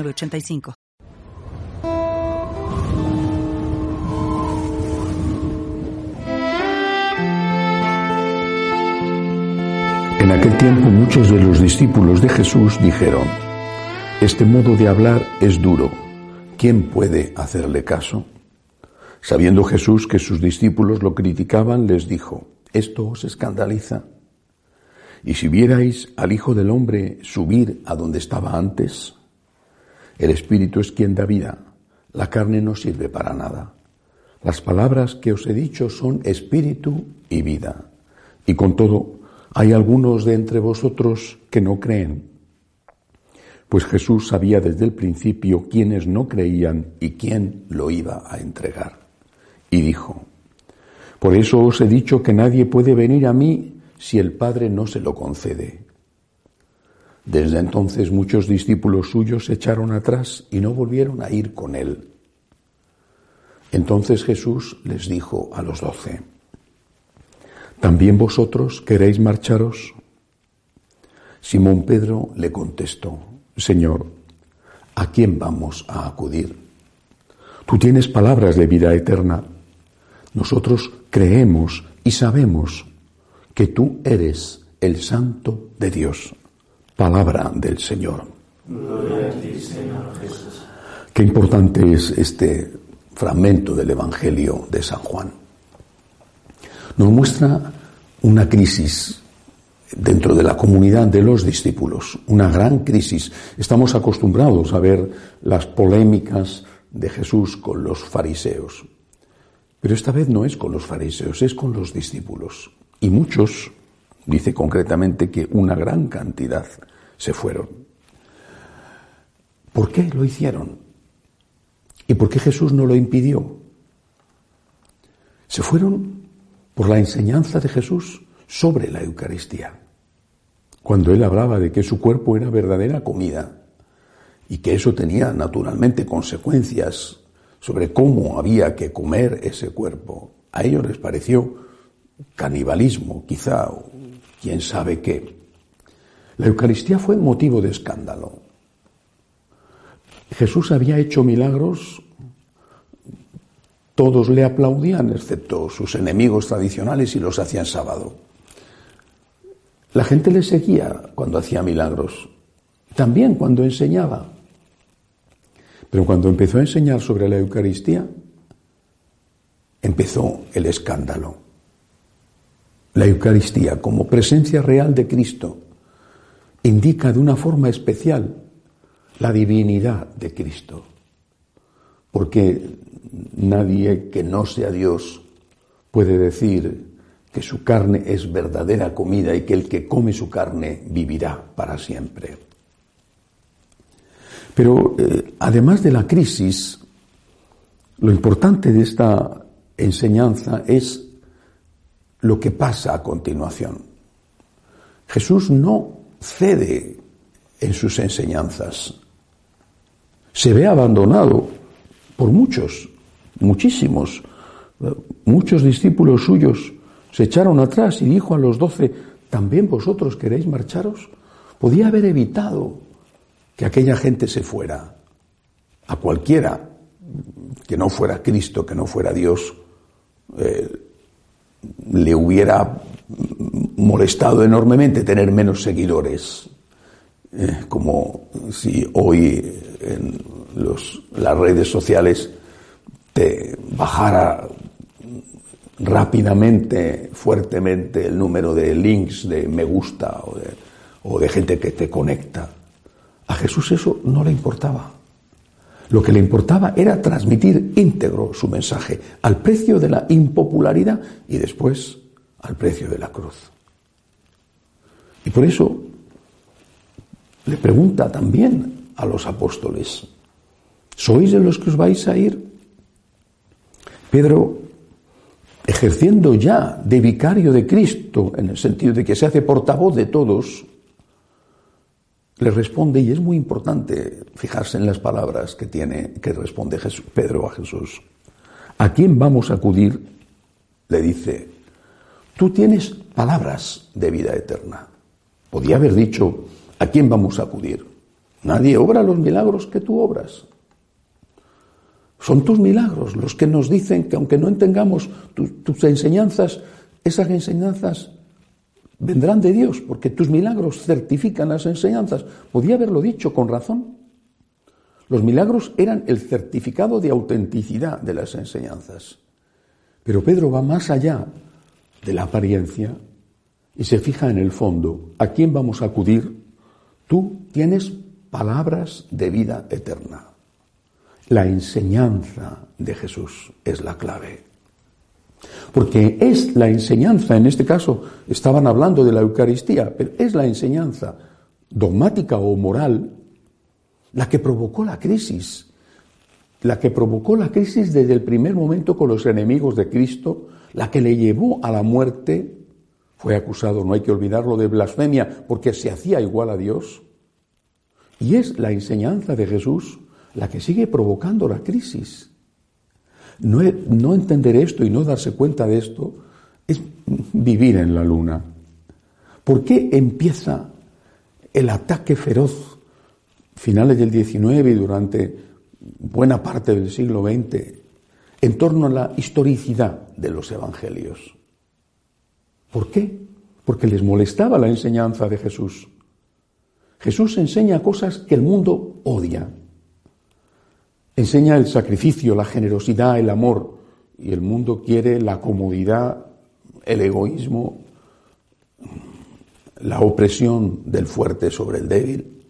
85 En aquel tiempo muchos de los discípulos de Jesús dijeron, Este modo de hablar es duro, ¿quién puede hacerle caso? Sabiendo Jesús que sus discípulos lo criticaban, les dijo, ¿esto os escandaliza? Y si vierais al Hijo del Hombre subir a donde estaba antes, el Espíritu es quien da vida, la carne no sirve para nada. Las palabras que os he dicho son espíritu y vida. Y con todo, hay algunos de entre vosotros que no creen. Pues Jesús sabía desde el principio quiénes no creían y quién lo iba a entregar. Y dijo, Por eso os he dicho que nadie puede venir a mí si el Padre no se lo concede. Desde entonces muchos discípulos suyos se echaron atrás y no volvieron a ir con él. Entonces Jesús les dijo a los doce, ¿también vosotros queréis marcharos? Simón Pedro le contestó, Señor, ¿a quién vamos a acudir? Tú tienes palabras de vida eterna. Nosotros creemos y sabemos que tú eres el Santo de Dios. Palabra del Señor. Qué importante es este fragmento del Evangelio de San Juan. Nos muestra una crisis dentro de la comunidad de los discípulos, una gran crisis. Estamos acostumbrados a ver las polémicas de Jesús con los fariseos. Pero esta vez no es con los fariseos, es con los discípulos. Y muchos Dice concretamente que una gran cantidad se fueron. ¿Por qué lo hicieron? ¿Y por qué Jesús no lo impidió? Se fueron por la enseñanza de Jesús sobre la Eucaristía. Cuando él hablaba de que su cuerpo era verdadera comida y que eso tenía naturalmente consecuencias sobre cómo había que comer ese cuerpo, a ellos les pareció canibalismo, quizá quién sabe qué. La Eucaristía fue motivo de escándalo. Jesús había hecho milagros, todos le aplaudían, excepto sus enemigos tradicionales y los hacían sábado. La gente le seguía cuando hacía milagros, también cuando enseñaba. Pero cuando empezó a enseñar sobre la Eucaristía, empezó el escándalo la Eucaristía como presencia real de Cristo indica de una forma especial la divinidad de Cristo. Porque nadie que no sea Dios puede decir que su carne es verdadera comida y que el que come su carne vivirá para siempre. Pero eh, además de la crisis, lo importante de esta enseñanza es lo que pasa a continuación. Jesús no cede en sus enseñanzas. Se ve abandonado por muchos, muchísimos. Muchos discípulos suyos se echaron atrás y dijo a los doce, ¿también vosotros queréis marcharos? Podía haber evitado que aquella gente se fuera. A cualquiera que no fuera Cristo, que no fuera Dios, eh, le hubiera molestado enormemente tener menos seguidores, eh, como si hoy en las redes sociales te bajara rápidamente, fuertemente el número de links, de me gusta o de, o de gente que te conecta. A Jesús eso no le importaba. Lo que le importaba era transmitir íntegro su mensaje al precio de la impopularidad y después al precio de la cruz. Y por eso le pregunta también a los apóstoles, ¿sois de los que os vais a ir? Pedro, ejerciendo ya de vicario de Cristo, en el sentido de que se hace portavoz de todos, le responde, y es muy importante fijarse en las palabras que tiene, que responde Pedro a Jesús. ¿A quién vamos a acudir? Le dice, tú tienes palabras de vida eterna. Podía haber dicho, ¿a quién vamos a acudir? Nadie obra los milagros que tú obras. Son tus milagros los que nos dicen que aunque no entendamos tus enseñanzas, esas enseñanzas vendrán de Dios, porque tus milagros certifican las enseñanzas. Podía haberlo dicho con razón. Los milagros eran el certificado de autenticidad de las enseñanzas. Pero Pedro va más allá de la apariencia y se fija en el fondo. ¿A quién vamos a acudir? Tú tienes palabras de vida eterna. La enseñanza de Jesús es la clave. Porque es la enseñanza, en este caso estaban hablando de la Eucaristía, pero es la enseñanza dogmática o moral la que provocó la crisis, la que provocó la crisis desde el primer momento con los enemigos de Cristo, la que le llevó a la muerte, fue acusado, no hay que olvidarlo, de blasfemia, porque se hacía igual a Dios. Y es la enseñanza de Jesús la que sigue provocando la crisis. No, entender esto y no darse cuenta de esto es vivir en la luna. ¿Por qué empieza el ataque feroz finales del XIX y durante buena parte del siglo XX en torno a la historicidad de los evangelios? ¿Por qué? Porque les molestaba la enseñanza de Jesús. Jesús enseña cosas que el mundo odia. Enseña el sacrificio, la generosidad, el amor, y el mundo quiere la comodidad, el egoísmo, la opresión del fuerte sobre el débil.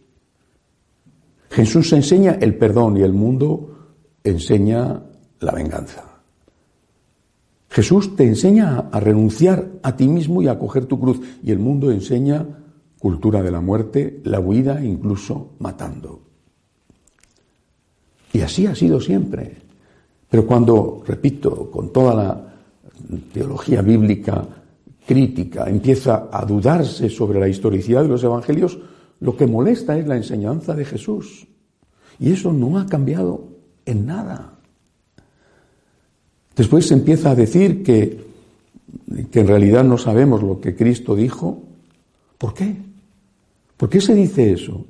Jesús enseña el perdón y el mundo enseña la venganza. Jesús te enseña a renunciar a ti mismo y a coger tu cruz y el mundo enseña cultura de la muerte, la huida incluso matando. Y así ha sido siempre. Pero cuando, repito, con toda la teología bíblica crítica empieza a dudarse sobre la historicidad de los evangelios, lo que molesta es la enseñanza de Jesús. Y eso no ha cambiado en nada. Después se empieza a decir que, que en realidad no sabemos lo que Cristo dijo. ¿Por qué? ¿Por qué se dice eso?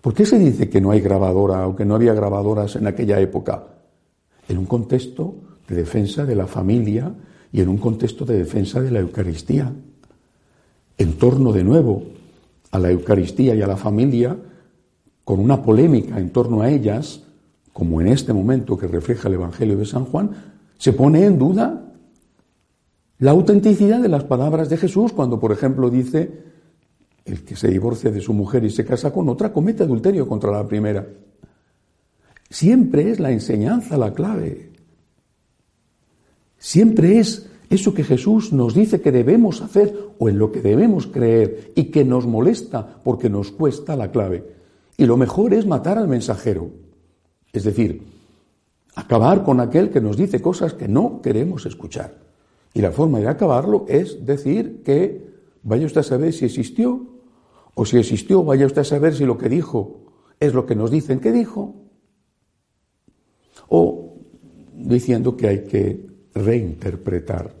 ¿Por qué se dice que no hay grabadora o que no había grabadoras en aquella época? En un contexto de defensa de la familia y en un contexto de defensa de la Eucaristía. En torno de nuevo a la Eucaristía y a la familia, con una polémica en torno a ellas, como en este momento que refleja el Evangelio de San Juan, se pone en duda la autenticidad de las palabras de Jesús cuando, por ejemplo, dice el que se divorcia de su mujer y se casa con otra comete adulterio contra la primera. Siempre es la enseñanza la clave. Siempre es eso que Jesús nos dice que debemos hacer o en lo que debemos creer y que nos molesta porque nos cuesta la clave. Y lo mejor es matar al mensajero. Es decir, acabar con aquel que nos dice cosas que no queremos escuchar. Y la forma de acabarlo es decir que vaya usted a saber si existió o si existió, vaya usted a saber si lo que dijo es lo que nos dicen que dijo, o diciendo que hay que reinterpretar,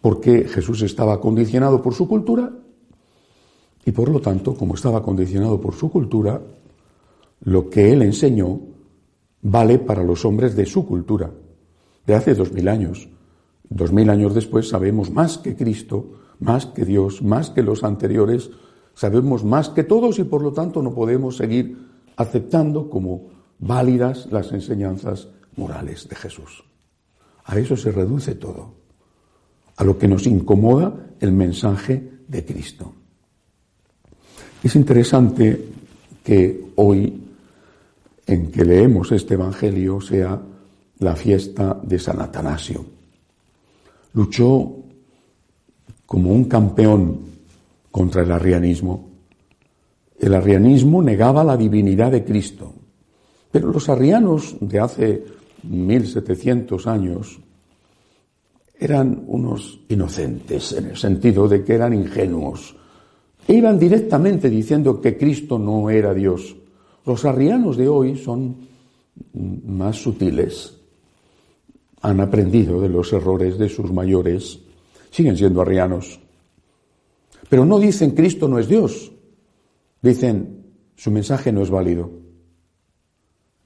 porque Jesús estaba condicionado por su cultura y por lo tanto, como estaba condicionado por su cultura, lo que él enseñó vale para los hombres de su cultura, de hace dos mil años. Dos mil años después sabemos más que Cristo, más que Dios, más que los anteriores, sabemos más que todos y por lo tanto no podemos seguir aceptando como válidas las enseñanzas morales de Jesús. A eso se reduce todo, a lo que nos incomoda el mensaje de Cristo. Es interesante que hoy, en que leemos este Evangelio, sea la fiesta de San Atanasio. Luchó como un campeón contra el arrianismo. El arrianismo negaba la divinidad de Cristo. Pero los arrianos de hace 1700 años eran unos inocentes en el sentido de que eran ingenuos. E iban directamente diciendo que Cristo no era Dios. Los arrianos de hoy son más sutiles. Han aprendido de los errores de sus mayores. Siguen siendo arrianos. Pero no dicen Cristo no es Dios. Dicen su mensaje no es válido.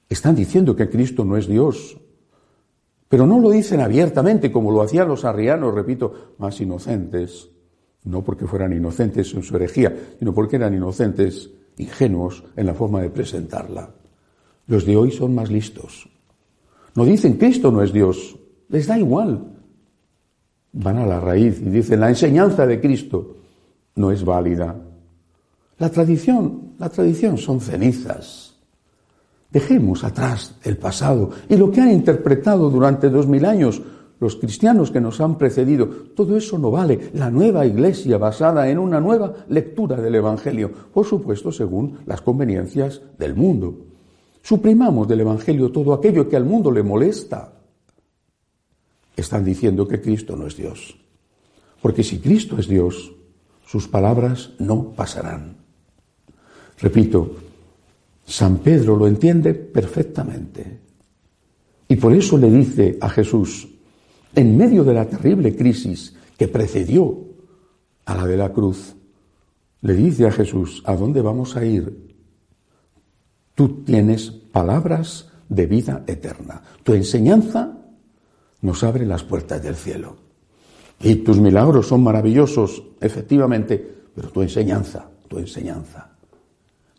Están diciendo que Cristo no es Dios. Pero no lo dicen abiertamente como lo hacían los arrianos, repito, más inocentes. No porque fueran inocentes en su herejía, sino porque eran inocentes, ingenuos en la forma de presentarla. Los de hoy son más listos. No dicen Cristo no es Dios, les da igual. Van a la raíz y dicen la enseñanza de Cristo no es válida. La tradición, la tradición son cenizas. Dejemos atrás el pasado y lo que han interpretado durante dos mil años los cristianos que nos han precedido. Todo eso no vale. La nueva iglesia basada en una nueva lectura del Evangelio, por supuesto, según las conveniencias del mundo. Suprimamos del Evangelio todo aquello que al mundo le molesta. Están diciendo que Cristo no es Dios. Porque si Cristo es Dios, sus palabras no pasarán. Repito, San Pedro lo entiende perfectamente. Y por eso le dice a Jesús, en medio de la terrible crisis que precedió a la de la cruz, le dice a Jesús, ¿a dónde vamos a ir? Tú tienes palabras de vida eterna. Tu enseñanza nos abre las puertas del cielo. Y tus milagros son maravillosos, efectivamente, pero tu enseñanza, tu enseñanza,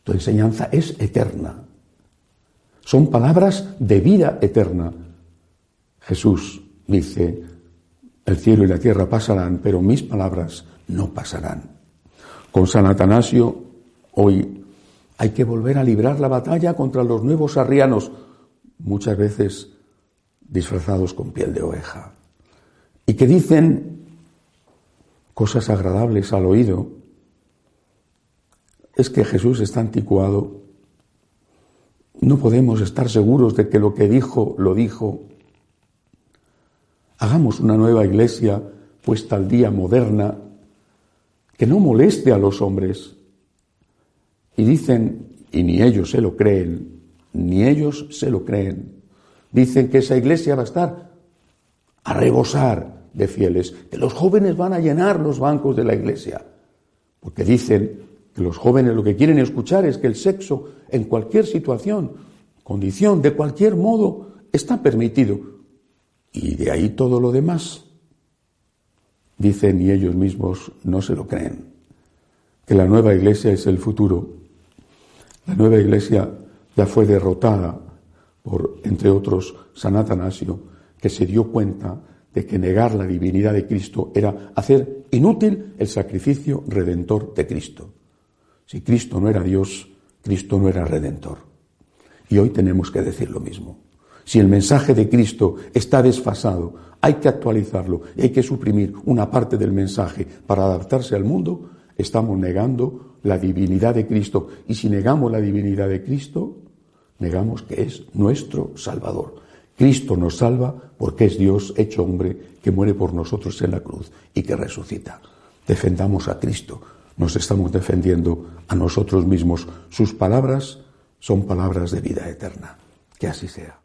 tu enseñanza es eterna. Son palabras de vida eterna. Jesús dice, el cielo y la tierra pasarán, pero mis palabras no pasarán. Con San Atanasio, hoy hay que volver a librar la batalla contra los nuevos arrianos, muchas veces disfrazados con piel de oveja, y que dicen cosas agradables al oído. Es que Jesús está anticuado. No podemos estar seguros de que lo que dijo, lo dijo. Hagamos una nueva iglesia puesta al día moderna, que no moleste a los hombres. Y dicen, y ni ellos se lo creen, ni ellos se lo creen, dicen que esa iglesia va a estar a rebosar de fieles, que los jóvenes van a llenar los bancos de la iglesia, porque dicen que los jóvenes lo que quieren escuchar es que el sexo en cualquier situación, condición, de cualquier modo, está permitido. Y de ahí todo lo demás. Dicen y ellos mismos no se lo creen, que la nueva iglesia es el futuro. La nueva iglesia ya fue derrotada por, entre otros, San Atanasio, que se dio cuenta de que negar la divinidad de Cristo era hacer inútil el sacrificio redentor de Cristo. Si Cristo no era Dios, Cristo no era redentor. Y hoy tenemos que decir lo mismo. Si el mensaje de Cristo está desfasado, hay que actualizarlo y hay que suprimir una parte del mensaje para adaptarse al mundo, estamos negando la divinidad de Cristo. Y si negamos la divinidad de Cristo, negamos que es nuestro Salvador. Cristo nos salva porque es Dios hecho hombre que muere por nosotros en la cruz y que resucita. Defendamos a Cristo. Nos estamos defendiendo a nosotros mismos. Sus palabras son palabras de vida eterna. Que así sea.